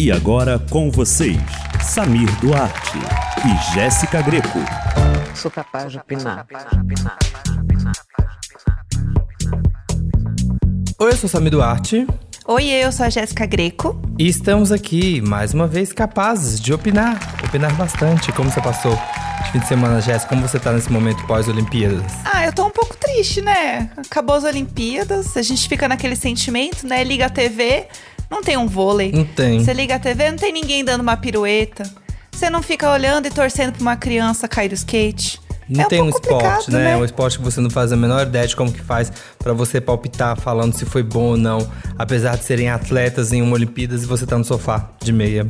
E agora com vocês, Samir Duarte e Jéssica Greco. Sou capaz de opinar. Oi, eu sou Samir Duarte. Oi, eu sou a Jéssica Greco. E estamos aqui, mais uma vez, capazes de opinar. Opinar bastante. Como você passou de fim de semana, Jéssica? Como você tá nesse momento pós-Olimpíadas? Ah, eu tô um pouco triste, né? Acabou as Olimpíadas, a gente fica naquele sentimento, né? Liga a TV, não tem um vôlei. Não tem. Você liga a TV, não tem ninguém dando uma pirueta. Você não fica olhando e torcendo pra uma criança cair do skate. Não É um tem um pouco esporte, né? né? Um esporte que você não faz a menor ideia de como que faz pra você palpitar falando se foi bom ou não. Apesar de serem atletas em uma Olimpíadas e você tá no sofá de meia.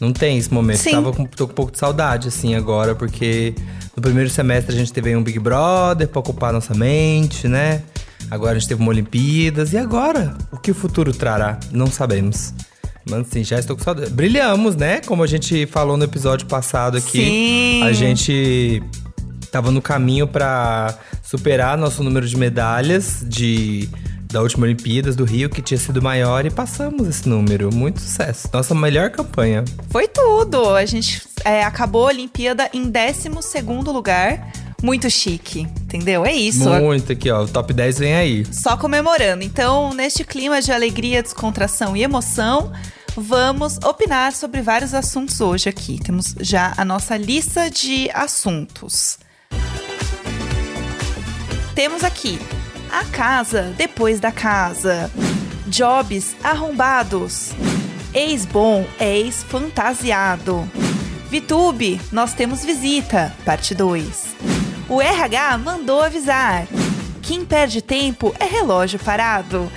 Não tem esse momento. Sim. Tava com, tô com um pouco de saudade, assim, agora, porque no primeiro semestre a gente teve aí um Big Brother pra ocupar nossa mente, né? Agora a gente teve uma Olimpíadas. E agora? O que o futuro trará? Não sabemos. Mas assim, já estou com saudade. Brilhamos, né? Como a gente falou no episódio passado aqui. Sim. A gente tava no caminho pra superar nosso número de medalhas de da última Olimpíadas do Rio, que tinha sido maior, e passamos esse número. Muito sucesso. Nossa melhor campanha. Foi tudo. A gente é, acabou a Olimpíada em 12 lugar. Muito chique, entendeu? É isso. Muito aqui, ó. O top 10 vem aí. Só comemorando. Então, neste clima de alegria, descontração e emoção, vamos opinar sobre vários assuntos hoje aqui. Temos já a nossa lista de assuntos. Temos aqui a casa depois da casa, jobs arrombados, ex-bom, ex-fantasiado. Vitube, nós temos visita, parte 2. O RH mandou avisar. Quem perde tempo é relógio parado.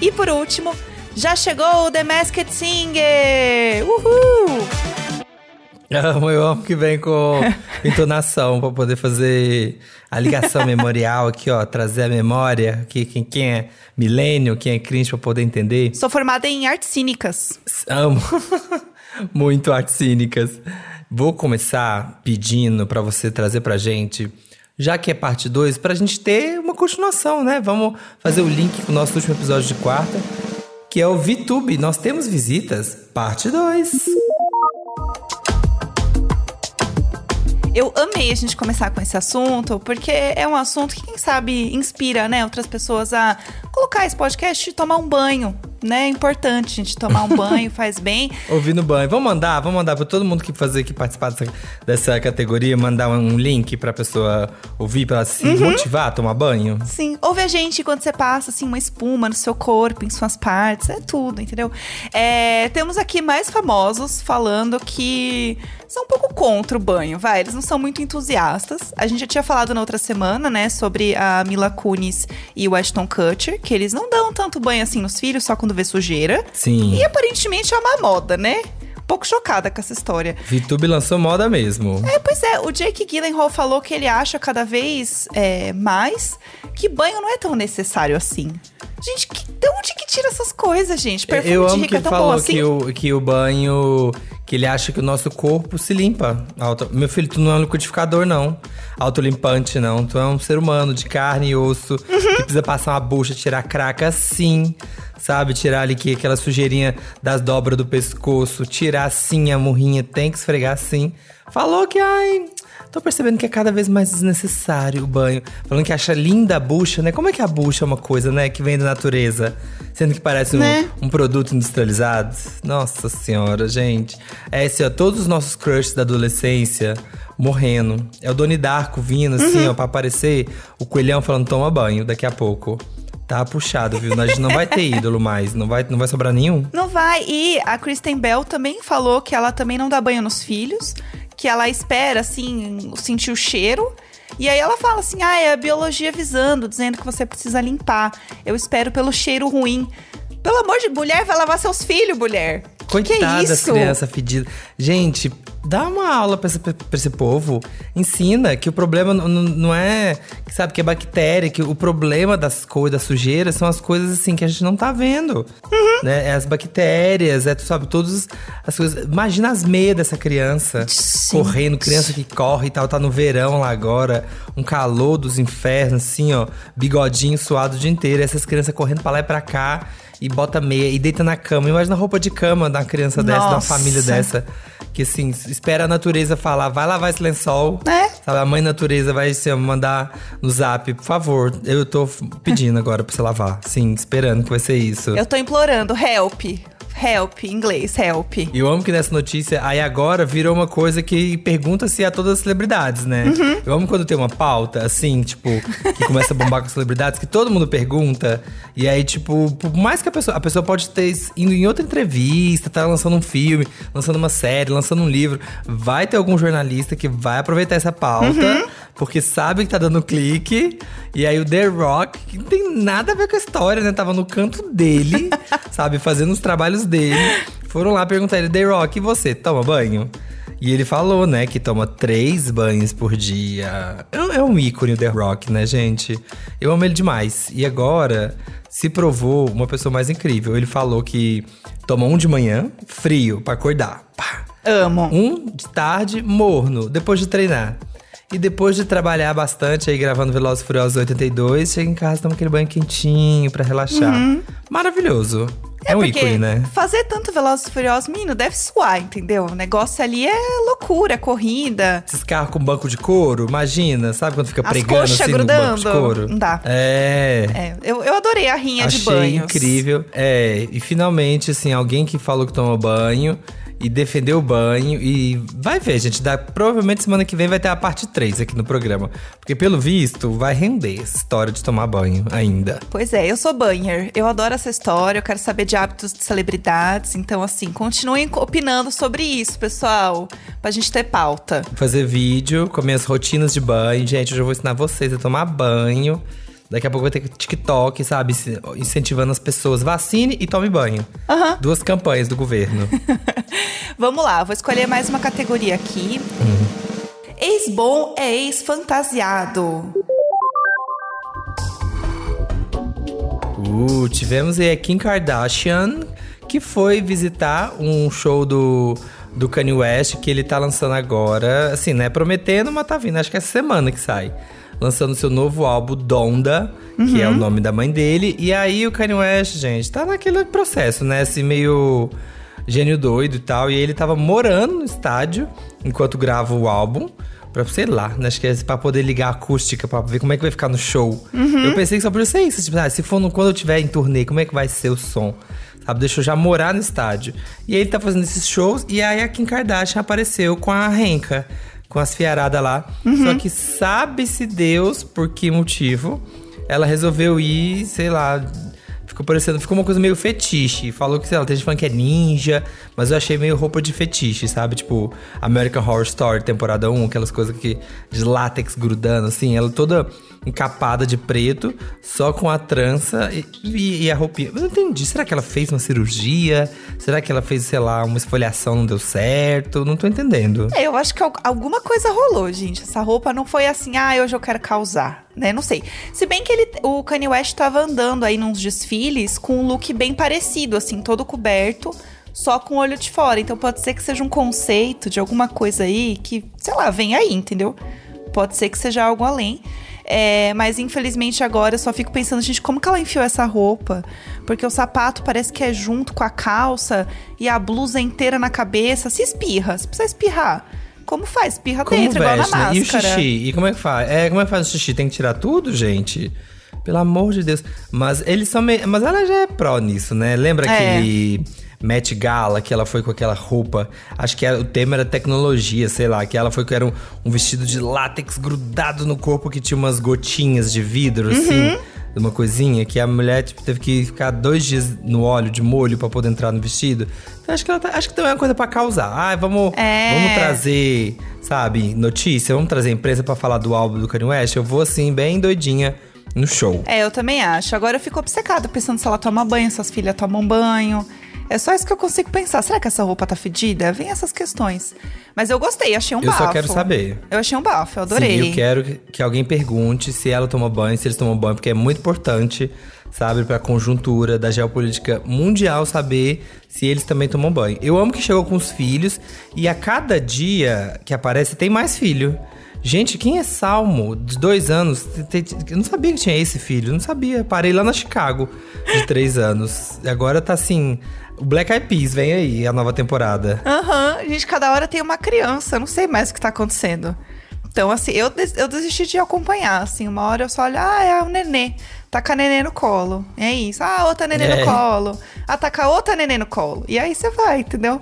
E por último, já chegou o The Masked Singer! Uhul! Amo, eu amo que vem com entonação pra poder fazer a ligação memorial aqui, ó. Trazer a memória aqui, quem, quem é milênio, quem é cringe pra poder entender. Sou formada em artes cínicas. Amo. Muito artes cínicas. Vou começar pedindo pra você trazer pra gente, já que é parte 2, pra gente ter uma continuação, né? Vamos fazer o link com o nosso último episódio de quarta, que é o VTube. Nós temos visitas, parte 2. Eu amei a gente começar com esse assunto, porque é um assunto que, quem sabe, inspira, né, outras pessoas a colocar esse podcast e tomar um banho, né? É importante a gente tomar um banho, faz bem. Ouvindo banho. Vamos mandar, vamos mandar pra todo mundo que fazer que participar dessa, dessa categoria, mandar um link pra pessoa ouvir, pra se motivar a tomar banho. Sim, ouve a gente quando você passa, assim, uma espuma no seu corpo, em suas partes, é tudo, entendeu? É, temos aqui mais famosos falando que são um pouco contra o banho, vai, eles não são muito entusiastas. A gente já tinha falado na outra semana, né, sobre a Mila Kunis e o Ashton Kutcher, que eles não dão tanto banho assim nos filhos, só quando vê sujeira. Sim. E aparentemente é uma moda, né? Um pouco chocada com essa história. VTube lançou moda mesmo. É, pois é, o Jake Gyllenhaal falou que ele acha cada vez é, mais que banho não é tão necessário assim. Gente, que, de onde que tira essas coisas, gente? Perfume Eu de rico que é tão bom falou assim? que, o, que o banho. Que ele acha que o nosso corpo se limpa. Auto- Meu filho, tu não é um liquidificador, não. Autolimpante, não. Tu é um ser humano de carne e osso Uhum. que precisa passar uma bucha, tirar craca sim. Sabe? Tirar ali que, aquela sujeirinha das dobras do pescoço. Tirar sim a murrinha, tem que esfregar sim. Falou que, ai. Tô percebendo que é cada vez mais desnecessário o banho. Falando que acha linda a bucha, né? Como é que a bucha é uma coisa, né? Que vem da natureza. Sendo que parece um, Né? um produto industrializado. Nossa senhora, gente. É assim, ó, todos os nossos crushes da adolescência morrendo. É o Doni Darko vindo, assim, ó, pra aparecer. O coelhão falando, toma banho daqui a pouco. Tá puxado, viu? A gente não vai ter ídolo mais. Não vai, não vai sobrar nenhum. Não vai. E a Kristen Bell também falou que ela também não dá banho nos filhos, que ela espera, assim, sentir o cheiro. E aí ela fala assim: ah, é a biologia avisando, dizendo que você precisa limpar. Eu espero pelo cheiro ruim. Pelo amor de mulher, vai lavar seus filhos, mulher. Que que é Coitada isso? crianças fedidas. Gente, dá uma aula pra esse, pra esse povo. Ensina que o problema não, é, sabe, que é bactéria, que o problema das coisas, das sujeiras, são as coisas assim que a gente não tá vendo. Uhum. Né? É as bactérias, é, tu sabe, todas as coisas. Imagina as meias dessa criança Sim. correndo, criança que corre e tal, tá no verão lá agora, um calor dos infernos, assim, ó, bigodinho suado o dia inteiro, essas crianças correndo pra lá e pra cá. e bota meia e deita na cama. Imagina a roupa de cama da criança dessa, da Nossa. família dessa. Que assim, espera a natureza falar, vai lavar esse lençol. É. Sabe, a mãe natureza vai assim, mandar no zap, por favor, eu tô pedindo agora pra você lavar. Sim, esperando que vai ser isso. Eu tô implorando, help. Help, em inglês, help. E eu amo que nessa notícia, aí agora virou uma coisa que pergunta-se a todas as celebridades, né? Uhum. Eu amo quando tem uma pauta, assim, tipo, que começa a bombar com celebridades, que todo mundo pergunta. E aí, tipo, por mais que a pessoa. A pessoa pode ter indo em outra entrevista, tá lançando um filme, lançando uma série, lançando um livro. Vai ter algum jornalista que vai aproveitar essa pauta, Uhum. Porque sabe que tá dando clique. E aí o The Rock, que não tem nada a ver com a história, né? Tava no canto dele, sabe, fazendo os trabalhos dele. Foram lá perguntar ele, The Rock, e você, toma banho? E ele falou, né, que toma três banhos por dia. É um- É um ícone o The Rock, né, gente? Eu amo ele demais. E agora se provou uma pessoa mais incrível. Ele falou que toma um de manhã, frio, pra acordar. Pá. Amo. Um de tarde, morno, depois de treinar. E depois de trabalhar bastante aí gravando Velozes e Furiosos 82, chega em casa, toma aquele banho quentinho pra relaxar. Maravilhoso. É, um Uhum. Porque ícone, né? fazer tanto Velozes e Furiosos, menino, deve suar, entendeu? O negócio ali é loucura, corrida. Esses carros com banco de couro, imagina, sabe quando fica As pregando assim no banco de grudando. couro? Não dá. É. É, eu, eu adorei a rinha de Achei banhos. incrível. É, e finalmente, assim, alguém que falou que toma banho e defendeu o banho. E vai ver, gente. Dá, provavelmente semana que vem vai ter a parte 3 aqui no programa. Porque, pelo visto, vai render essa história de tomar banho ainda. Pois é, eu sou banher. Eu adoro essa história, eu quero saber de hábitos de celebridades. Então, assim, continuem opinando sobre isso, pessoal. Pra gente ter pauta. Fazer vídeo com minhas rotinas de banho. Gente, hoje eu vou ensinar vocês a tomar banho. Daqui a pouco vai ter TikTok, sabe? Incentivando as pessoas. Vacine e tome banho. Aham. Duas campanhas do governo. Vamos lá, vou escolher mais uma categoria aqui. Ex-bom é ex-fantasiado. Uh, tivemos aí a Kim Kardashian, que foi visitar um show do, do Kanye West, que ele tá lançando agora. Assim, né? Prometendo, mas tá vindo. Acho que é essa semana que sai. Lançando seu novo álbum, Donda, que é o nome da mãe dele. E aí o Kanye West, gente, tá naquele processo, né? Assim, meio gênio doido e tal. E ele tava morando no estádio enquanto grava o álbum. Pra, sei lá, né? Acho que é pra poder ligar a acústica, pra ver como é que vai ficar no show. Eu pensei que só podia ser isso. Tipo, ah, se for no, quando eu tiver em turnê, como é que vai ser o som? Sabe? Deixa eu já morar no estádio. E aí ele tá fazendo esses shows, e aí a Kim Kardashian apareceu com a Renka, com as fiaradas lá. Só que sabe-se Deus por que motivo ela resolveu ir, sei lá. Ficou parecendo, ficou uma coisa meio fetiche. Falou que, sei lá, tem gente falando que é ninja, mas eu achei meio roupa de fetiche, sabe? Tipo, American Horror Story, temporada 1, aquelas coisas que de látex grudando, assim. Ela toda encapada de preto, só com a trança e, e- a roupinha. Eu não entendi. Será que ela fez uma cirurgia? Será que ela fez, sei lá, uma esfoliação não deu certo? Não tô entendendo. É, eu acho que al- alguma coisa rolou, gente. Essa roupa não foi assim, ah, hoje eu quero causar, né? Não sei. Se bem que ele, o Kanye West tava andando aí nos desfiles com um look bem parecido, assim, todo coberto, só com o olho de fora. Então pode ser que seja um conceito de alguma coisa aí que, sei lá, vem aí, entendeu? Pode ser que seja algo além. É, mas infelizmente agora eu só fico pensando, gente, como que ela enfiou essa roupa? Porque o sapato parece que é junto com a calça e a blusa inteira na cabeça. Se espirra, se precisa espirrar. Como faz? Espirra Como dentro, igual na veste, né? máscara. E o xixi? E como é que faz? É, como é que faz o xixi? Tem que tirar tudo, gente? Pelo amor de Deus. Mas eles são meio... Mas ela já é pró nisso, né? Lembra É. aquele Met Gala, que ela foi com aquela roupa... Acho que era- o tema era tecnologia, sei lá. Que ela foi com era um, um vestido de látex grudado no corpo que tinha umas gotinhas de vidro, Uhum. assim. Uma coisinha que a mulher tipo, teve que ficar dois dias no óleo de molho pra poder entrar no vestido. Então acho que ela tá, acho que também é uma coisa pra causar. Ah, vamos, É. vamos trazer, sabe, notícia, vamos trazer a imprensa pra falar do álbum do Kanye West. Eu vou assim, bem doidinha no show. É, eu também acho. Agora eu fico obcecada pensando se ela toma banho, se as filhas tomam banho. É só isso que eu consigo pensar. Será que essa roupa tá fedida? Vem essas questões. Mas eu gostei, achei um Eu bafo. só quero saber. Eu achei um bafo, eu adorei. Sim, eu quero que, alguém pergunte se ela toma banho, se eles tomam banho, porque é muito importante, sabe, pra conjuntura da geopolítica mundial saber se eles também tomam banho. Eu amo que chegou com os filhos e a cada dia que aparece tem mais filho. Gente, quem é Salmo, de dois anos? Eu não sabia que tinha esse filho, não sabia. Parei lá na Chicago, de três anos. E agora tá assim. O Black Eyed Peas vem aí, a nova temporada. Aham, uhum. gente, cada hora tem uma criança, eu não sei mais o que tá acontecendo. Então, assim, eu, eu desisti de acompanhar, assim, uma hora eu só olho, ah, é o nenê, tá com a nenê no colo. É isso, ah, outra nenê é. no colo. Ah, tá com a outra nenê no colo. E aí você vai, entendeu?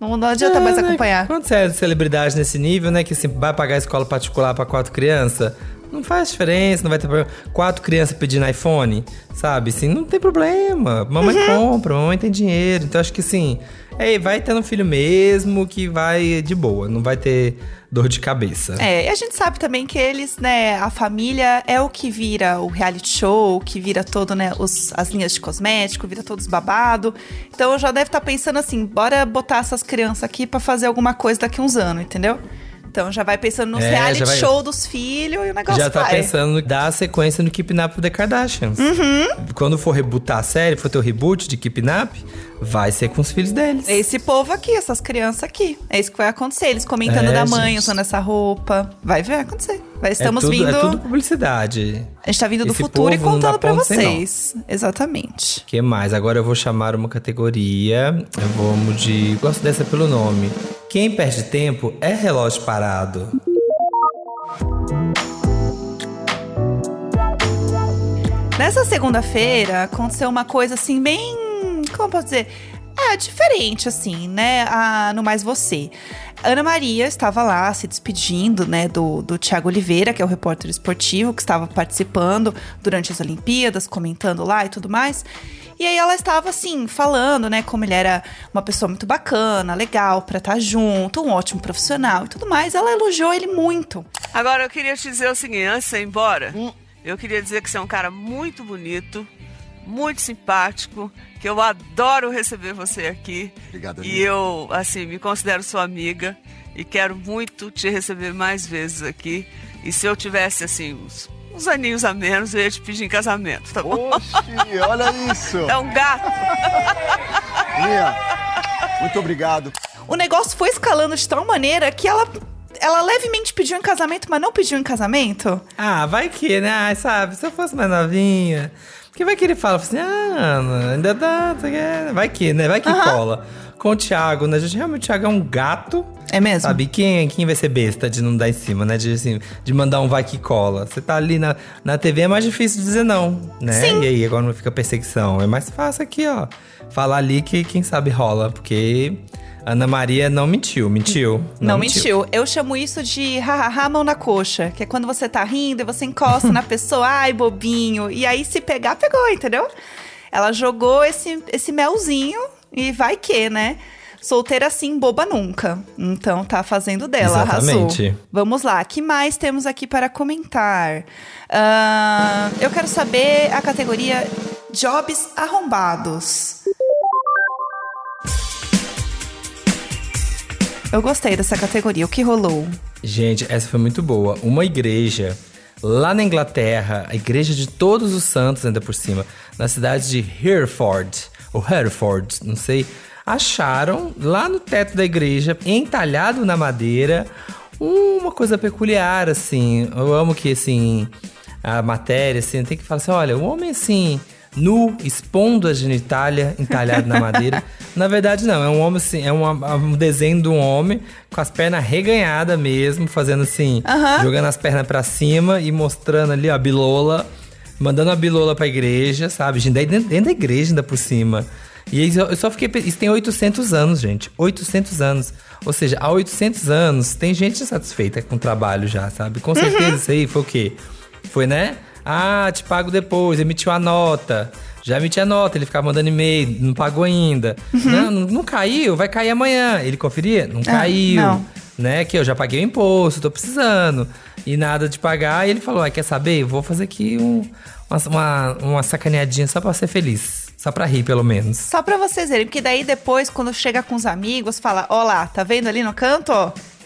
Não, não adianta é, mais né? acompanhar. Quando você é celebridade nesse nível, né? Que assim, vai pagar escola particular para quatro crianças, não faz diferença, não vai ter problema. Quatro crianças pedindo iPhone, sabe? Assim, não tem problema. Mamãe uhum. compra, mamãe tem dinheiro. Então acho que assim, é, vai tendo filho mesmo que vai de boa, não vai ter dor de cabeça. É, e a gente sabe também que eles, né, a família é o que vira o reality show, que vira todo, né, os, as linhas de cosmético, vira todos babado. Então já deve estar tá pensando assim, bora botar essas crianças aqui para fazer alguma coisa daqui uns anos, entendeu? Então já vai pensando nos é, reality vai... show dos filhos e o negócio Já tá vai. pensando em dar a sequência no Keep Up The Kardashians. Uhum. Quando for rebootar a série, for ter o reboot de Keep Up, vai ser com os filhos deles. É esse povo aqui, essas crianças aqui. É isso que vai acontecer. Eles comentando é, da mãe gente. usando essa roupa. Vai ver acontecer. Vai, estamos é tudo, vindo. É tudo publicidade. A gente tá vindo do Esse futuro e contando pra vocês. Exatamente. que mais? Agora eu vou chamar uma categoria. Eu vou de. Gosto dessa pelo nome. Quem perde tempo é relógio parado. Nessa segunda-feira aconteceu uma coisa assim bem, como posso dizer, é diferente assim, né? A, no mais você. Ana Maria estava lá se despedindo, né, do, do Tiago Oliveira, que é o repórter esportivo que estava participando durante as Olimpíadas, comentando lá e tudo mais. E aí ela estava assim, falando, né, como ele era uma pessoa muito bacana, legal para estar tá junto, um ótimo profissional e tudo mais. Ela elogiou ele muito. Agora eu queria te dizer o seguinte, antes de ir embora, hum. eu queria dizer que você é um cara muito bonito, muito simpático, que eu adoro receber você aqui. Obrigado. E eu, assim, me considero sua amiga e quero muito te receber mais vezes aqui. E se eu tivesse, assim, uns uns aninhos a menos, eu ia te pedir em casamento, tá bom? Oxi, olha isso! É um gato! Minha, muito obrigado. O negócio foi escalando de tal maneira que ela ela levemente pediu em casamento, mas não pediu em casamento? Ah, vai que, né? sabe, se eu fosse mais novinha. Porque vai que ele fala assim, ah, ainda dá, vai que, né? Vai que cola com o Thiago, né? A gente realmente o Thiago é um gato. É mesmo? Sabe? Quem, quem vai ser besta de não dar em cima, né? De, assim, de mandar um vai que cola. Você tá ali na, na TV, é mais difícil dizer não, né? Sim. E aí agora não fica perseguição. É mais fácil aqui, ó. Falar ali que quem sabe rola. Porque Ana Maria não mentiu, mentiu. Não, não mentiu. mentiu. Eu chamo isso de hahaha mão na coxa, que é quando você tá rindo e você encosta na pessoa, ai, bobinho. E aí se pegar, pegou, entendeu? Ela jogou esse, esse melzinho e vai que, né? Solteira assim, boba nunca. Então tá fazendo dela, Exatamente. arrasou. Vamos lá, que mais temos aqui para comentar? Uh, eu quero saber a categoria Jobs Arrombados. Eu gostei dessa categoria. O que rolou? Gente, essa foi muito boa. Uma igreja lá na Inglaterra, a igreja de todos os santos, ainda por cima, na cidade de Hereford ou Hereford, não sei, acharam lá no teto da igreja, entalhado na madeira, uma coisa peculiar, assim. Eu amo que, assim, a matéria, assim, tem que falar assim: olha, o homem, assim, nu, expondo a genitália entalhado na madeira. Na verdade, não, é um homem assim, é um, um desenho de um homem com as pernas reganhadas mesmo, fazendo assim, jogando as pernas para cima e mostrando ali ó, a bilola mandando a bilola pra igreja, sabe? Dentro, dentro da igreja ainda por cima. E aí eu só fiquei. Isso tem 800 anos, gente. 800 anos. Ou seja, há 800 anos tem gente satisfeita com o trabalho já, sabe? Com certeza uhum. isso aí foi o quê? Foi, né? Ah, te pago depois, emitiu a nota. Já emitiu a nota, ele ficava mandando e-mail, não pagou ainda. Uhum. Não, não, não, caiu, vai cair amanhã. Ele conferia? Não ah, caiu. Não. Né? Que eu já paguei o imposto, tô precisando e nada de pagar. E ele falou: ah, quer saber? Vou fazer aqui um, uma, uma sacaneadinha só pra ser feliz. Só pra rir, pelo menos. Só pra vocês verem, porque daí depois, quando chega com os amigos, fala: Ó lá, tá vendo ali no canto?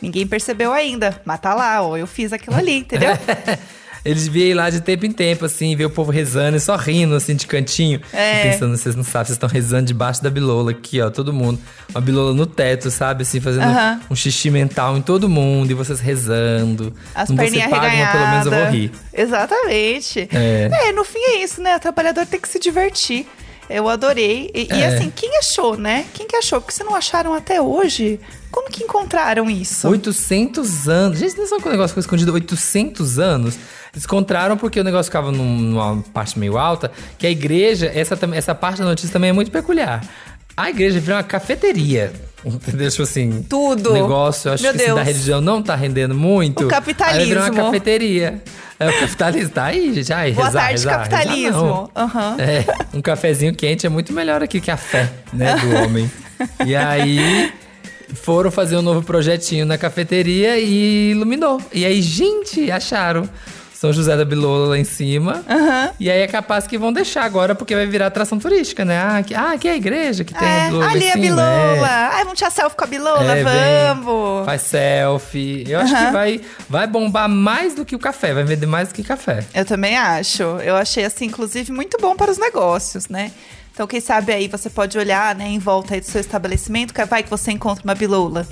Ninguém percebeu ainda, mas tá lá, ó, eu fiz aquilo ali, entendeu? Eles ir lá de tempo em tempo, assim, ver o povo rezando e só rindo, assim, de cantinho. É. E pensando, vocês não sabem, vocês estão rezando debaixo da bilola aqui, ó, todo mundo. Uma bilola no teto, sabe? Assim, fazendo Aham. um xixi mental em todo mundo e vocês rezando. As não você perninhas paga, mas pelo menos eu vou rir. Exatamente. É. no fim é isso, né? O trabalhador tem que se divertir. Eu adorei. E, e, É. assim, quem achou, né? Quem que achou? Porque se não acharam até hoje, como que encontraram isso? 800 anos. Gente, não sabe que o negócio ficou escondido 800 anos? Eles encontraram porque o negócio ficava num- numa parte meio alta, que a igreja, essa, essa parte da notícia também é muito peculiar. A igreja virou uma cafeteria. Entendeu? Tipo assim. Tudo. O negócio, eu acho Meu que assim, da religião não tá rendendo muito. O capitalismo. Aí virou uma cafeteria. É, o capitalismo tá aí, gente. Ai, Boa rezar, tarde, rezar, rezar capitalismo. não. Aham. É, um cafezinho quente é muito melhor aqui que a fé, né, do homem. E aí foram fazer um novo projetinho na cafeteria e iluminou. E aí, gente, acharam São José da Bilola lá em cima. E aí é capaz que vão deixar agora, porque vai virar atração turística, né? Ah, aqui, ah, aqui é a igreja que tem a É, Bilola ali em a Bilola. é. Ai, vamos tirar selfie com a Bilola? É, vem, vamos. Faz selfie. Eu acho Aham. que vai, vai bombar mais do que o café. Vai vender mais do que café. Eu também acho. Eu achei, assim, inclusive, muito bom para os negócios, né? Então, quem sabe aí você pode olhar, né, em volta aí do seu estabelecimento, que vai que você encontra uma bilola.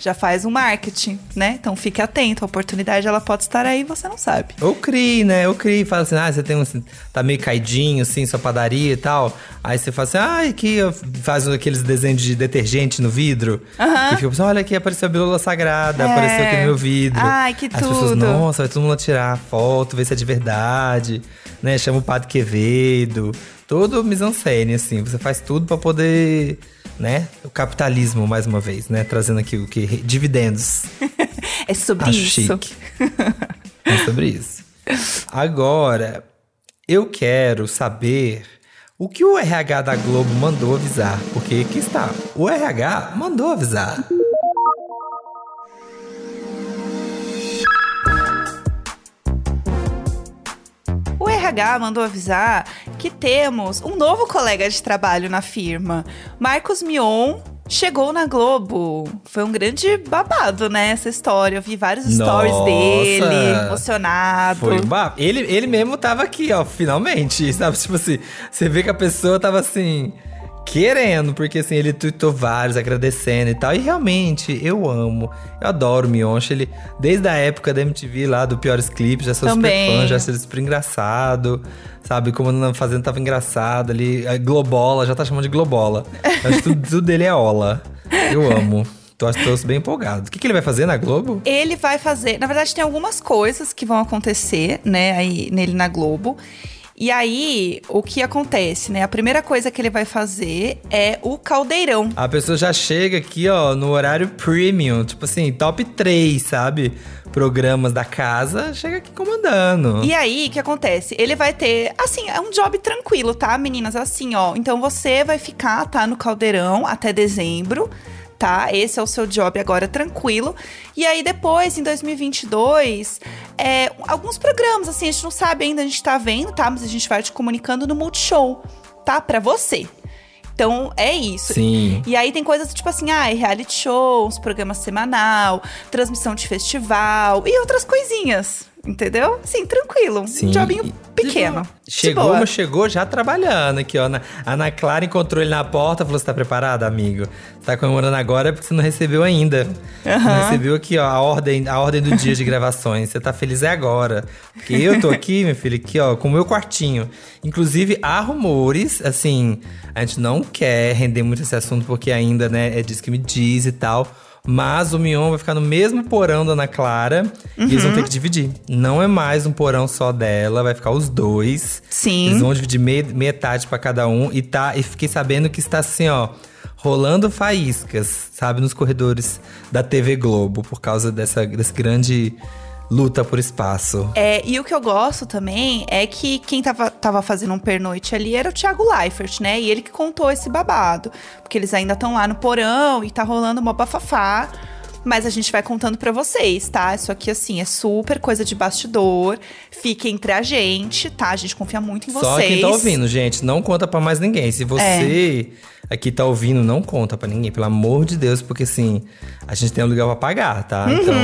Já faz um marketing, né? Então fique atento, a oportunidade ela pode estar aí, você não sabe. Ou CRI, né? Ou CRI, fala assim, ah, você tem um. Tá meio caidinho, assim, sua padaria e tal. Aí você fala assim, ah, aqui faz aqueles desenhos de detergente no vidro. Que fica assim, olha aqui, apareceu a bilula sagrada, É. apareceu aqui no meu vidro. Ai, que As pessoas, tudo. nossa, vai todo mundo tirar foto, ver se é de verdade. Né? Chama o Padre Quevedo. Todo mise-en-scène, assim. Você faz tudo pra poder. Né? O capitalismo, mais uma vez, né? Trazendo aqui o que? Dividendos. É sobre Acho isso. chique. é sobre isso. Agora, eu quero saber o que o RH da Globo mandou avisar. Porque aqui está. O RH mandou avisar. O RH mandou avisar que temos um novo colega de trabalho na firma. Marcos Mion chegou na Globo. Foi um grande babado, né, essa história. Eu vi vários stories Nossa! dele, emocionado. Foi um bafo. Ele, ele mesmo tava aqui, ó, finalmente. Sabe? Tipo assim, você vê que a pessoa tava assim. Querendo, porque assim, ele tweetou vários agradecendo e tal. E realmente, eu amo. Eu adoro o Mionche. Ele, desde a época da MTV lá, do Piores Clipes, já sou Também. super fã, já ele super engraçado. Sabe? Como na Fazenda tava engraçado ali. Globola, já tá chamando de Globola. Que tudo, tudo dele é Ola. Eu amo. Tô, tô bem empolgado. O que, que ele vai fazer na Globo? Ele vai fazer. Na verdade, tem algumas coisas que vão acontecer, né, aí nele na Globo. E aí, o que acontece, né? A primeira coisa que ele vai fazer é o caldeirão. A pessoa já chega aqui, ó, no horário premium, tipo assim, top 3, sabe? Programas da casa, chega aqui comandando. E aí, o que acontece? Ele vai ter, assim, é um job tranquilo, tá, meninas? Assim, ó. Então você vai ficar, tá, no caldeirão até dezembro. Tá, esse é o seu job agora tranquilo. E aí depois, em 2022, é, alguns programas, assim, a gente não sabe ainda, a gente tá vendo, tá? Mas a gente vai te comunicando no Multishow, tá? Pra você. Então, é isso. Sim. E aí tem coisas tipo assim, ah, reality shows, programa semanal, transmissão de festival e outras coisinhas. Entendeu? Sim, tranquilo. Sim. Um jobinho pequeno. Chegou, chegou já trabalhando aqui, ó. A Ana Clara encontrou ele na porta falou: Você tá preparado, amigo? Você tá comemorando agora porque você não recebeu ainda. Não recebeu aqui, ó, a ordem, a ordem do dia de gravações. Você tá feliz é agora. Porque eu tô aqui, meu filho, aqui, ó, com o meu quartinho. Inclusive, há rumores, assim, a gente não quer render muito esse assunto porque ainda, né, é diz que me diz e tal. Mas o Mion vai ficar no mesmo porão da Ana Clara e eles vão ter que dividir. Não é mais um porão só dela, vai ficar os dois. Sim. Eles vão dividir me- metade pra cada um e tá e fiquei sabendo que está assim, ó, rolando faíscas, sabe, nos corredores da TV Globo por causa dessa desse grande luta por espaço. É, e o que eu gosto também é que quem tava, tava fazendo um pernoite ali era o Thiago Leifert, né? E ele que contou esse babado. Porque eles ainda estão lá no porão e tá rolando uma bafafá. Mas a gente vai contando pra vocês, tá? Isso aqui, assim, é super coisa de bastidor. Fique entre a gente, tá? A gente confia muito em vocês. Só quem tá ouvindo, gente, não conta pra mais ninguém. Se você aqui tá ouvindo, não conta pra ninguém, pelo amor de Deus, porque assim, a gente tem um lugar pra pagar, tá? Uhum. Então,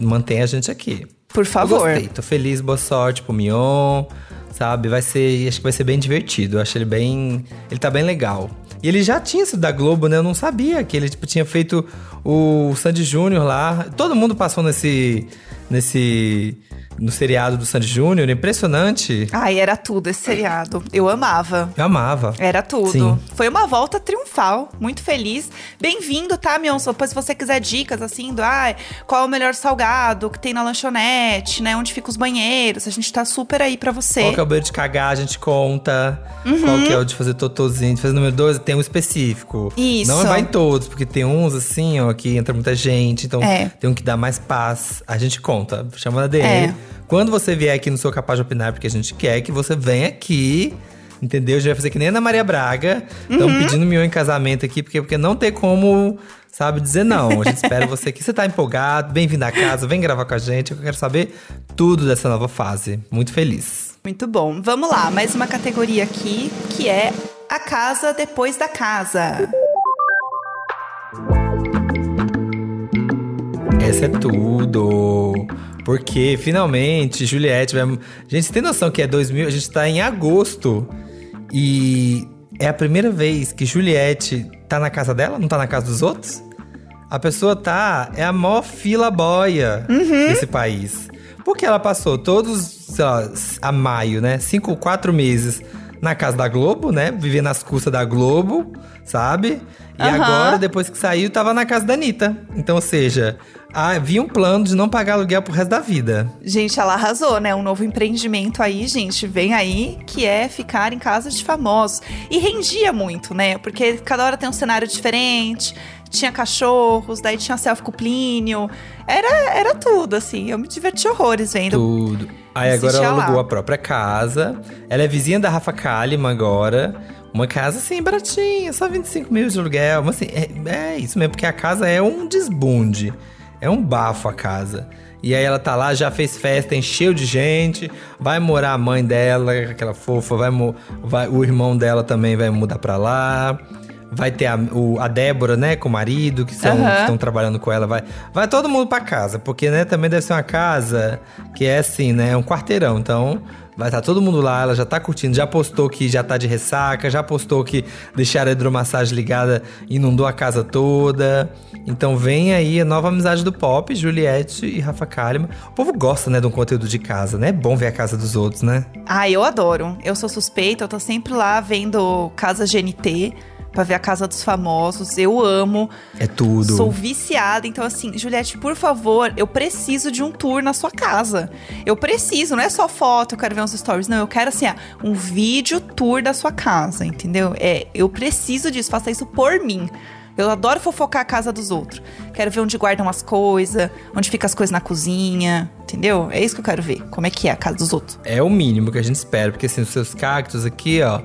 mantém a gente aqui. Por Eu favor. gostei, tô feliz, boa sorte pro Mion, sabe? Vai ser, acho que vai ser bem divertido. Eu acho ele bem, ele tá bem legal. E ele já tinha sido da Globo, né? Eu não sabia que ele tipo, tinha feito o Sandy Júnior lá. Todo mundo passou nesse nesse no seriado do Sandy Júnior, impressionante. Ai, era tudo esse seriado. Eu amava. Eu amava. Era tudo. Sim. Foi uma volta triunfal, muito feliz. Bem-vindo, tá, Mionson? Depois, se você quiser dicas, assim, do ah, qual é o melhor salgado que tem na lanchonete, né? Onde ficam os banheiros, a gente tá super aí pra você. Qual que é o banheiro de cagar, a gente conta. Qual que é o de fazer totozinho, de fazer número 12, tem um específico. Isso. Não vai em todos, porque tem uns assim, ó, que entra muita gente, então É. tem um que dá mais paz. A gente conta, chama na DM. É. Quando você vier aqui no seu Capaz de Opinar, porque a gente quer que você venha aqui. Entendeu? A gente vai fazer que nem a Ana Maria Braga. Estão Uhum. pedindo meu em casamento aqui, porque, porque não tem como, sabe, dizer não. A gente espera você aqui. Você tá empolgado, bem-vindo à casa, vem gravar com a gente. Eu quero saber tudo dessa nova fase. Muito feliz. Muito bom. Vamos lá, mais uma categoria aqui, que é a casa depois da casa. Essa é tudo. Porque finalmente Juliette vai. Gente, você tem noção que é 2000? A gente tá em agosto. E é a primeira vez que Juliette tá na casa dela, não tá na casa dos outros? A pessoa tá. É a maior fila boia desse país. Porque ela passou todos, sei lá, a maio, né? Cinco, quatro meses na casa da Globo, né? Vivendo nas custas da Globo, sabe? E Aham. agora, depois que saiu, tava na casa da Anitta. Então, ou seja, havia um plano de não pagar aluguel pro resto da vida. Gente, ela arrasou, né? Um novo empreendimento aí, gente, vem aí, que é ficar em casa de famosos. E rendia muito, né? Porque cada hora tem um cenário diferente. Tinha cachorros, daí tinha selfie com o Plínio. Era, era tudo, assim. Eu me diverti horrores vendo. Tudo. Aí agora ela alugou a própria casa. Ela é vizinha da Rafa Kalimann agora. Uma casa assim, baratinha, só 25 mil de aluguel. Mas assim, é, é isso mesmo, porque a casa é um desbunde. É um bafo a casa. E aí ela tá lá, já fez festa, encheu de gente. Vai morar a mãe dela, aquela fofa. Vai, vai- o irmão dela também vai mudar pra lá. Vai ter a, o- a Débora, né, com o marido, que estão trabalhando com ela. Vai, vai todo mundo pra casa, porque, né, também deve ser uma casa que é assim, né, um quarteirão. Então, vai estar todo mundo lá, ela já tá curtindo, já postou que já tá de ressaca, já postou que deixaram a hidromassagem ligada inundou a casa toda. Então vem aí a nova amizade do pop, Juliette e Rafa Kalimann. O povo gosta, né, de um conteúdo de casa, né? É bom ver a casa dos outros, né? Ah, eu adoro. Eu sou suspeita, eu tô sempre lá vendo Casa GNT pra ver a casa dos famosos. Eu amo. É tudo. Sou viciada. Então, assim, Juliette, por favor, eu preciso de um tour na sua casa. Eu preciso, não é só foto, eu quero ver uns stories. Não, eu quero, assim, ah, um vídeo tour da sua casa, entendeu? É, eu preciso disso, faça isso por mim. Eu adoro fofocar a casa dos outros. Quero ver onde guardam as coisas, onde ficam as coisas na cozinha, entendeu? É isso que eu quero ver. Como é que é a casa dos outros. É o mínimo que a gente espera, porque assim, os seus cactos aqui, ó,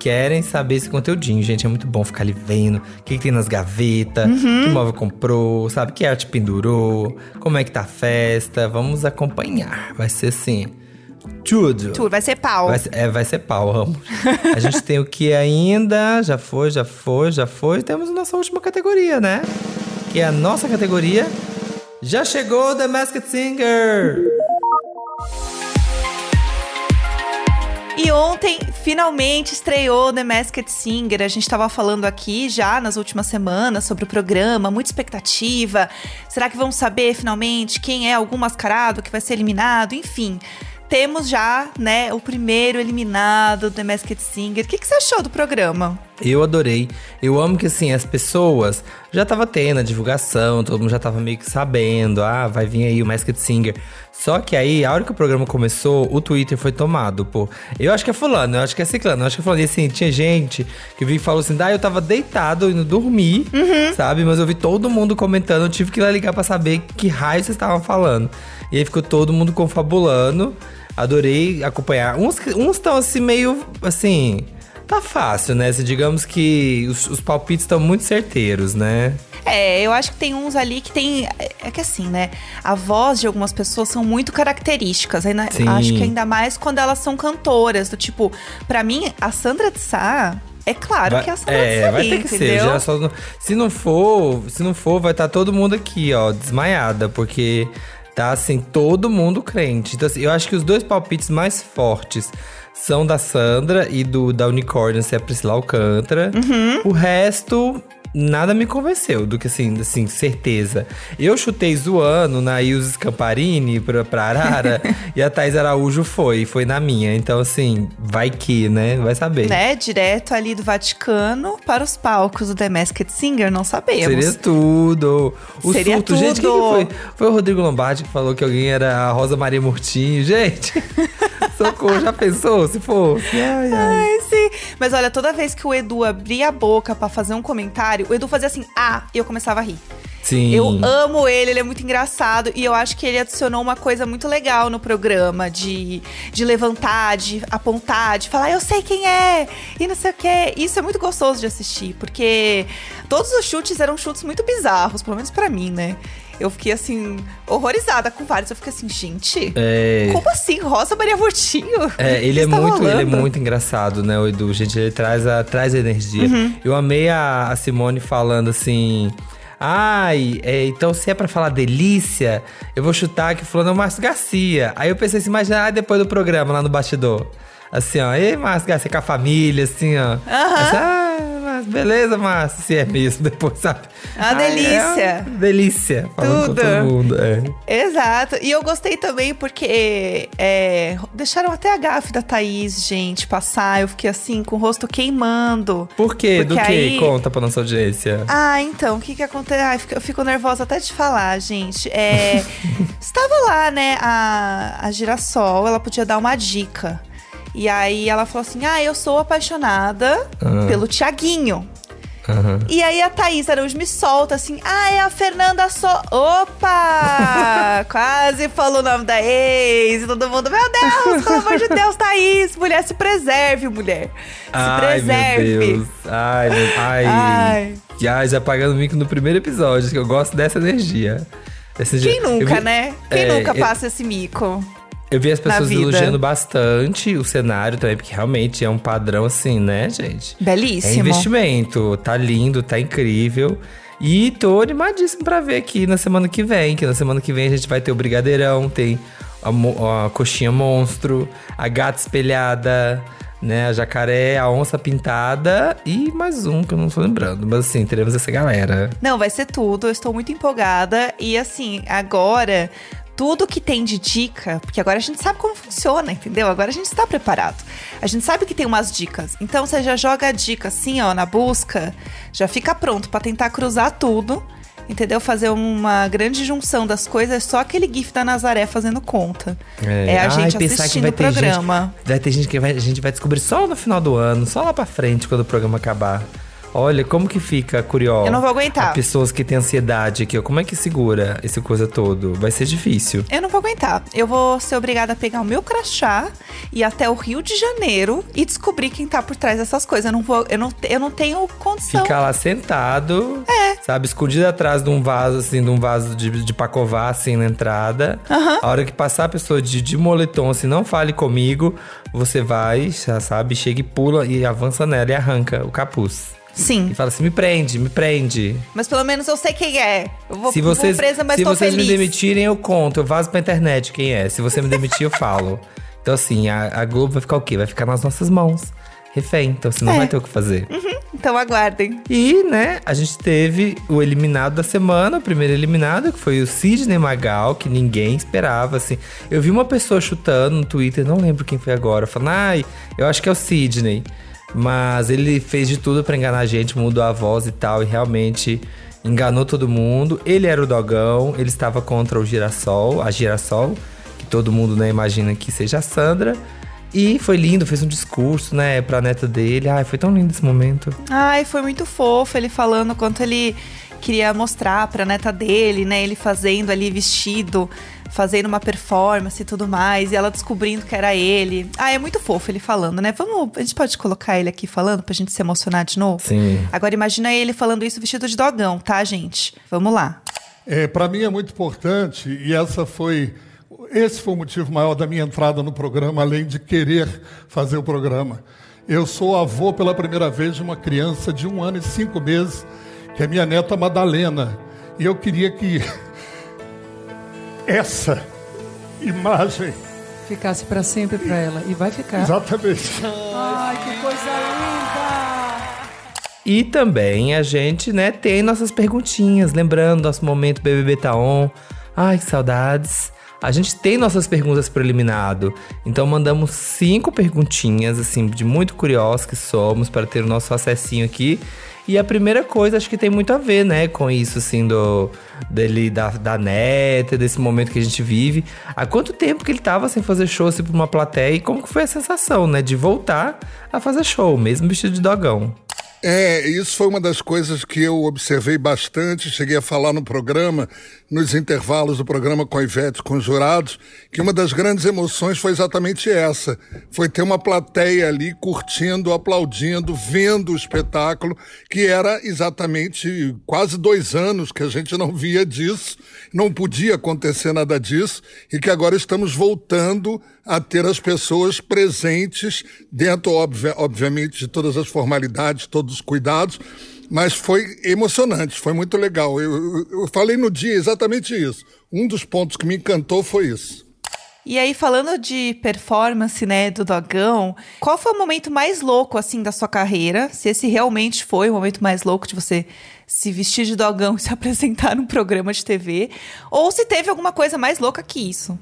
querem saber esse conteúdinho, gente. É muito bom ficar ali vendo o que, que tem nas gavetas, Uhum. que móvel comprou, sabe? Que arte pendurou, como é que tá a festa. Vamos acompanhar. Vai ser assim, tudo. Tour, vai ser pau. Vai ser, é, vai ser pau, amo. A gente tem o que ainda? Já foi, já foi, já foi. Temos a nossa última categoria, né? Que é a nossa categoria. Já chegou The Masked Singer! E ontem, finalmente, estreou The Masked Singer. A gente estava falando aqui já nas últimas semanas sobre o programa, muita expectativa. Será que vamos saber finalmente quem é algum mascarado que vai ser eliminado? Enfim, temos já, né, o primeiro eliminado do The Masked Singer. O que, que você achou do programa? Eu adorei. Eu amo que, assim, as pessoas já tava tendo a divulgação, todo mundo já tava meio que sabendo. Ah, vai vir aí o Masked Singer. Só que aí, a hora que o programa começou, o Twitter foi tomado, pô. Eu acho que é fulano, eu acho que é ciclano, eu acho que é fulano. E assim, tinha gente que veio e falou assim, ah, eu tava deitado, indo dormir, sabe? Mas eu vi todo mundo comentando, eu tive que ir lá ligar pra saber que raio vocês estavam falando. E aí ficou todo mundo confabulando. Adorei acompanhar. Uns estão assim, meio, assim... Tá fácil, né? Se digamos que os, os palpites estão muito certeiros, né? É, eu acho que tem uns ali que tem. É que assim, né? A voz de algumas pessoas são muito características. Ainda, acho que ainda mais quando elas são cantoras. Do tipo, pra mim, a Sandra de Sá. É claro vai, que é a Sandra é, de Sá. vai ter que ser. entendeu? já só- se não for, se não for, vai estar todo mundo aqui, ó, desmaiada, porque Tá assim, todo mundo crente. Então, assim, eu acho que os dois palpites mais fortes são da Sandra e do da Unicórnio, se é a Priscila Alcântara. O resto, nada me convenceu do que assim, assim, certeza. Eu chutei zoando na Ilse Scamparini pra, pra Arara e a Thais Araújo foi, foi na minha. Então, assim, vai que, né? Vai saber. Né? Direto ali do Vaticano para os palcos do The Masked Singer, não sabemos. Seria tudo. O Seria surto, gente, quem que tudo. foi? Foi o Rodrigo Lombardi que falou que alguém era a Rosa Maria Murtinho. Gente, socorro, já pensou se fosse? Ai, ai. Ai, sim. Mas olha, toda vez que o Edu abria a boca pra fazer um comentário, o Edu fazia assim, ah, e eu começava a rir. Sim. Eu amo ele, ele é muito engraçado e eu acho que ele adicionou uma coisa muito legal no programa de, de levantar, de apontar, de falar, eu sei quem é e não sei o quê. Isso é muito gostoso de assistir, porque todos os chutes eram chutes muito bizarros, pelo menos pra mim, né? Eu fiquei assim, horrorizada com vários. Eu fiquei assim, gente, É, como assim? Rosa Maria Murtinho? é, ele é muito, ele é rolando? muito engraçado, né, o Edu? Gente, ele traz a, traz a energia. Uhum. Eu amei a, a Simone falando assim. Ai, é, então se é pra falar delícia, eu vou chutar que fulano é o Márcio Garcia. Aí eu pensei assim, imagina ah, depois do programa lá no bastidor. Assim, ó, ei, Márcio Garcia com a família, assim, ó. Assim, ah, Beleza, Márcio, se é mesmo, depois, sabe? Ah, delícia. é uma delícia. Falando Tudo. com todo mundo, é. Exato. E eu gostei também porque é, deixaram até a gafe da Thaís, gente, passar. Eu fiquei assim, com o rosto queimando. Por quê? Do que? aí- Conta pra nossa audiência. Ah, então, o que que aconteceu? Eu fico nervosa até de falar, gente. É, estava lá, né, a, a Girassol, ela podia dar uma dica. E aí ela falou assim: Ah, eu sou apaixonada pelo Tiaguinho. Aham. E aí a Thaís Araújo me solta assim, ah, é a Fernanda So... Opa! Quase falou o nome da ex, e todo mundo, meu Deus, pelo amor de Deus, Thaís, mulher, se preserve, mulher. Se Ai, preserve. meu Deus. Ai, meu, ai. Ai. Já, já apagando o mico no primeiro episódio, que eu gosto dessa energia. Quem energia. Eu nunca, vi- né? Quem é, nunca eu- passa esse mico? Eu vi as pessoas elogiando bastante o cenário também, porque realmente é um padrão assim, né, gente? É Belíssimo. investimento, tá lindo, tá incrível. E tô animadíssimo pra ver aqui na semana que vem, que na semana que vem a gente vai ter o Brigadeirão, tem a, a coxinha monstro, a gata espelhada, né, a jacaré, a onça pintada e mais um que eu não tô lembrando. Mas assim, teremos essa galera. Não, vai ser tudo. Eu estou muito empolgada. E assim, agora, tudo que tem de dica, porque agora a gente sabe como funciona, entendeu? Agora a gente está preparado. A gente sabe que tem umas dicas. Então você já joga a dica assim, ó, na busca, já fica pronto para tentar cruzar tudo. Entendeu? Fazer uma grande junção das coisas, só aquele GIF da Nazaré fazendo conta. É, a Ai, gente que assistindo o programa. Gente, vai ter gente que vai- a gente vai descobrir só no final do ano, só lá pra frente, quando o programa acabar. Olha, como que fica curioso. Eu não vou aguentar. Pessoas que têm ansiedade aqui, ó. Como é que segura esse coisa todo? Vai ser difícil. Eu não vou aguentar. Eu vou ser obrigada a pegar o meu crachá e ir até o Rio de Janeiro e descobrir quem tá por trás dessas coisas. Eu não vou, eu não, eu não tenho condição. Ficar lá sentado, sabe, escondido atrás de um vaso, assim, de um vaso de, de pacovar, assim, na entrada. A hora que passar a pessoa de, de moletom, assim, não fale comigo, você vai, já sabe, chega e pula e avança nela e arranca o capuz. Sim, E fala assim, me prende, me prende. mas pelo menos eu sei quem é. Eu vou, se vou vocês, presa, mas se vocês feliz. me demitirem, eu conto. Eu vazo pra internet quem é. Se você me demitir, eu falo. Então, assim, a, a Globo vai ficar o quê? Vai ficar nas nossas mãos. Refém. Então, você não É. vai ter o que fazer. Então aguardem. E, né, a gente teve o eliminado da semana, o primeiro eliminado, que foi o Sidney Magal, que ninguém esperava, assim. Eu vi uma pessoa chutando no Twitter, não lembro quem foi agora, falando, ai, eu acho que é o Sidney. Mas ele fez de tudo pra enganar a gente, mudou a voz e tal, e realmente enganou todo mundo. Ele era o dogão, ele estava contra o girassol, a girassol, que todo mundo, né, imagina que seja a Sandra. E foi lindo, fez um discurso, né, pra neta dele. Ai, foi tão lindo esse momento. Ai, foi muito fofo ele falando quanto ele queria mostrar pra neta dele, né? Ele fazendo ali vestido, fazendo uma performance e tudo mais, e ela descobrindo que era ele. Ah, é muito fofo ele falando, né? Vamos, a gente pode colocar ele aqui falando pra gente se emocionar de novo? Sim. Agora imagina ele falando isso vestido de dogão, tá, gente? Vamos lá. É, Para mim é muito importante e essa foi esse foi o motivo maior da minha entrada no programa, além de querer fazer o programa. Eu sou avô pela primeira vez de uma criança de um ano e cinco meses, que é minha neta Madalena, e eu queria que essa imagem. Ficasse para sempre para ela. E vai ficar. Exatamente. Ai, que coisa linda! E também a gente, né, tem nossas perguntinhas. Lembrando, nosso momento BBB tá on. Ai, que saudades. A gente tem nossas perguntas pro eliminado. Então mandamos cinco perguntinhas, assim, de muito curiosos que somos, para ter o nosso acessinho aqui. E a primeira coisa, acho que tem muito a ver, né, com isso, assim, do, dele, da, da neta, desse momento que a gente vive. Há quanto tempo que ele tava sem fazer show, assim, pra uma plateia? E como que foi a sensação, né, de voltar a fazer show, mesmo vestido de dogão? É, isso foi uma das coisas que eu observei bastante, cheguei a falar no programa, nos intervalos do programa com a Ivete, com os jurados, que uma das grandes emoções foi exatamente essa. Foi ter uma plateia ali curtindo, aplaudindo, vendo o espetáculo, que era exatamente quase dois anos que a gente não via disso, não podia acontecer nada disso, e que agora estamos voltando a ter as pessoas presentes, dentro, obviamente, de todas as formalidades, todos os cuidados, mas foi emocionante, foi muito legal. Eu, eu, eu, falei no dia exatamente isso. Um dos pontos que me encantou foi isso. E aí, falando de performance, né, do Dogão, qual foi o momento mais louco, assim, da sua carreira? Se esse realmente foi o momento mais louco de você se vestir de Dogão e se apresentar num programa de TV? Ou se teve alguma coisa mais louca que isso?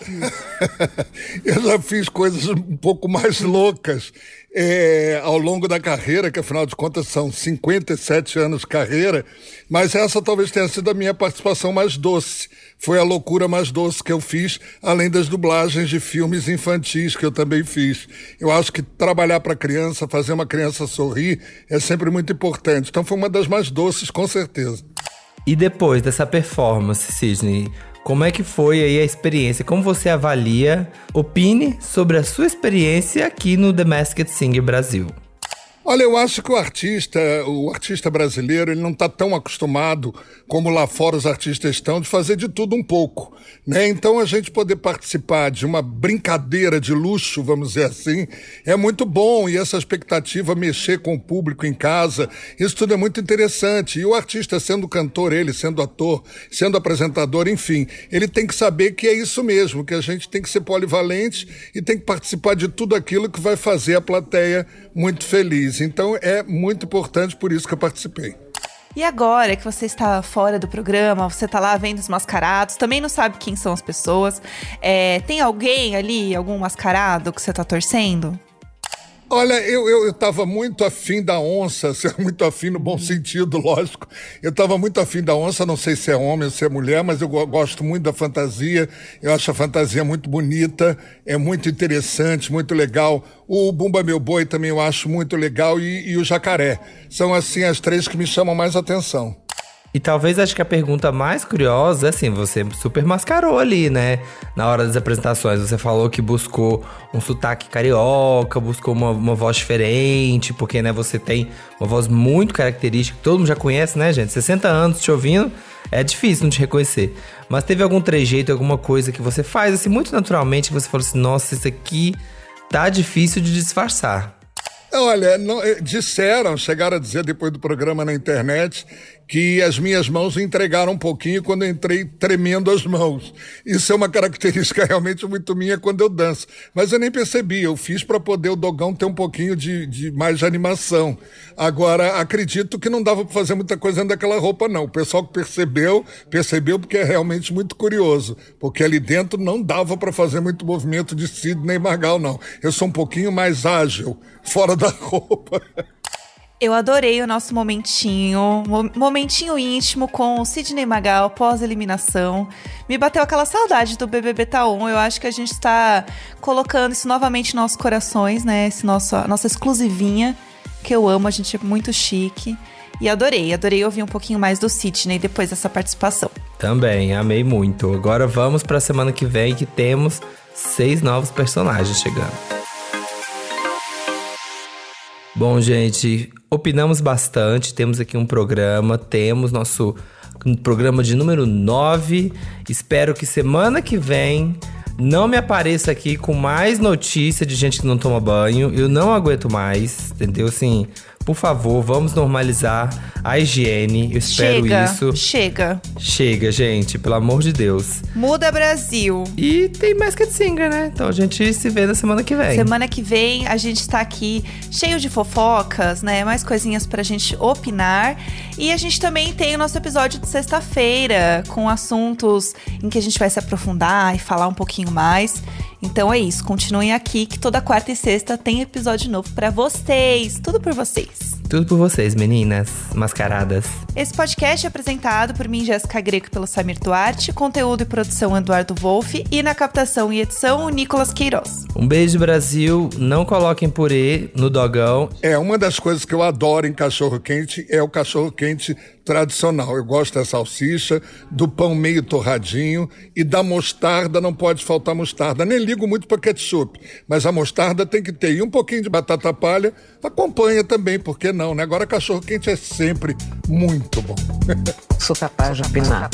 eu já fiz coisas um pouco mais loucas é, ao longo da carreira, que afinal de contas são 57 anos de carreira, mas essa talvez tenha sido a minha participação mais doce. Foi a loucura mais doce que eu fiz, além das dublagens de filmes infantis que eu também fiz. Eu acho que trabalhar para criança, fazer uma criança sorrir, é sempre muito importante. Então foi uma das mais doces, com certeza. E depois dessa performance, Sidney, como é que foi aí a experiência? Como você avalia? Opine sobre a sua experiência aqui no The Masked Singer Brasil. Olha, eu acho que o artista, o artista brasileiro, ele não está tão acostumado como lá fora os artistas estão de fazer de tudo um pouco, né? Então a gente poder participar de uma brincadeira de luxo, vamos dizer assim, é muito bom e essa expectativa mexer com o público em casa, isso tudo é muito interessante. E o artista sendo cantor, ele sendo ator, sendo apresentador, enfim, ele tem que saber que é isso mesmo, que a gente tem que ser polivalente e tem que participar de tudo aquilo que vai fazer a plateia muito feliz. Então é muito importante, por isso que eu participei. E agora que você está fora do programa, você está lá vendo os mascarados, também não sabe quem são as pessoas. É, tem alguém ali, algum mascarado que você está torcendo? Olha, eu, eu, eu tava muito afim da onça, muito afim no bom sentido, lógico. Eu tava muito afim da onça, não sei se é homem ou se é mulher, mas eu gosto muito da fantasia. Eu acho a fantasia muito bonita, é muito interessante, muito legal. O Bumba Meu Boi também eu acho muito legal e, e o Jacaré. São, assim, as três que me chamam mais atenção. E talvez acho que a pergunta mais curiosa é assim, você super mascarou ali, né? Na hora das apresentações, você falou que buscou um sotaque carioca, buscou uma, uma voz diferente, porque, né, você tem uma voz muito característica, que todo mundo já conhece, né, gente? 60 anos te ouvindo, é difícil não te reconhecer. Mas teve algum trejeito, alguma coisa que você faz, assim, muito naturalmente, que você falou assim, nossa, isso aqui tá difícil de disfarçar. Olha, não, eh, disseram, chegaram a dizer depois do programa na internet, que as minhas mãos entregaram um pouquinho quando eu entrei tremendo as mãos. Isso é uma característica realmente muito minha quando eu danço. Mas eu nem percebi, eu fiz para poder o dogão ter um pouquinho de, de mais de animação. Agora, acredito que não dava para fazer muita coisa dentro daquela roupa, não. O pessoal que percebeu, percebeu porque é realmente muito curioso. Porque ali dentro não dava para fazer muito movimento de Sidney Margal, não. Eu sou um pouquinho mais ágil, fora da roupa. Eu adorei o nosso momentinho, momentinho íntimo com o Sidney Magal pós-eliminação. Me bateu aquela saudade do BBB Taon. Eu acho que a gente está colocando isso novamente nos nossos corações, né? Esse nosso, nossa exclusivinha, que eu amo, a gente é muito chique. E adorei, adorei ouvir um pouquinho mais do Sidney depois dessa participação. Também, amei muito. Agora vamos para a semana que vem que temos seis novos personagens chegando. Bom, gente, opinamos bastante. Temos aqui um programa, temos nosso programa de número 9. Espero que semana que vem não me apareça aqui com mais notícia de gente que não toma banho. Eu não aguento mais, entendeu? Assim, Por favor, vamos normalizar a higiene. Eu espero chega, isso. chega. Chega, gente, pelo amor de Deus. Muda Brasil. E tem mais que Singer, né? Então a gente se vê na semana que vem. Semana que vem a gente tá aqui cheio de fofocas, né? Mais coisinhas pra gente opinar. E a gente também tem o nosso episódio de sexta-feira, com assuntos em que a gente vai se aprofundar e falar um pouquinho mais. Então é isso, continuem aqui que toda quarta e sexta tem episódio novo pra vocês. Tudo por vocês. Tudo por vocês, meninas mascaradas. Esse podcast é apresentado por mim, Jéssica Greco, e pelo Samir Duarte, conteúdo e produção Eduardo Wolff e na captação e edição o Nicolas Queiroz. Um beijo, Brasil. Não coloquem purê no dogão. É, uma das coisas que eu adoro em cachorro-quente é o cachorro-quente tradicional. Eu gosto da salsicha, do pão meio torradinho e da mostarda, não pode faltar mostarda. Nem ligo muito para ketchup, mas a mostarda tem que ter. E um pouquinho de batata palha acompanha também, por que não, né? Agora cachorro quente é sempre muito bom. Sou capaz de opinar.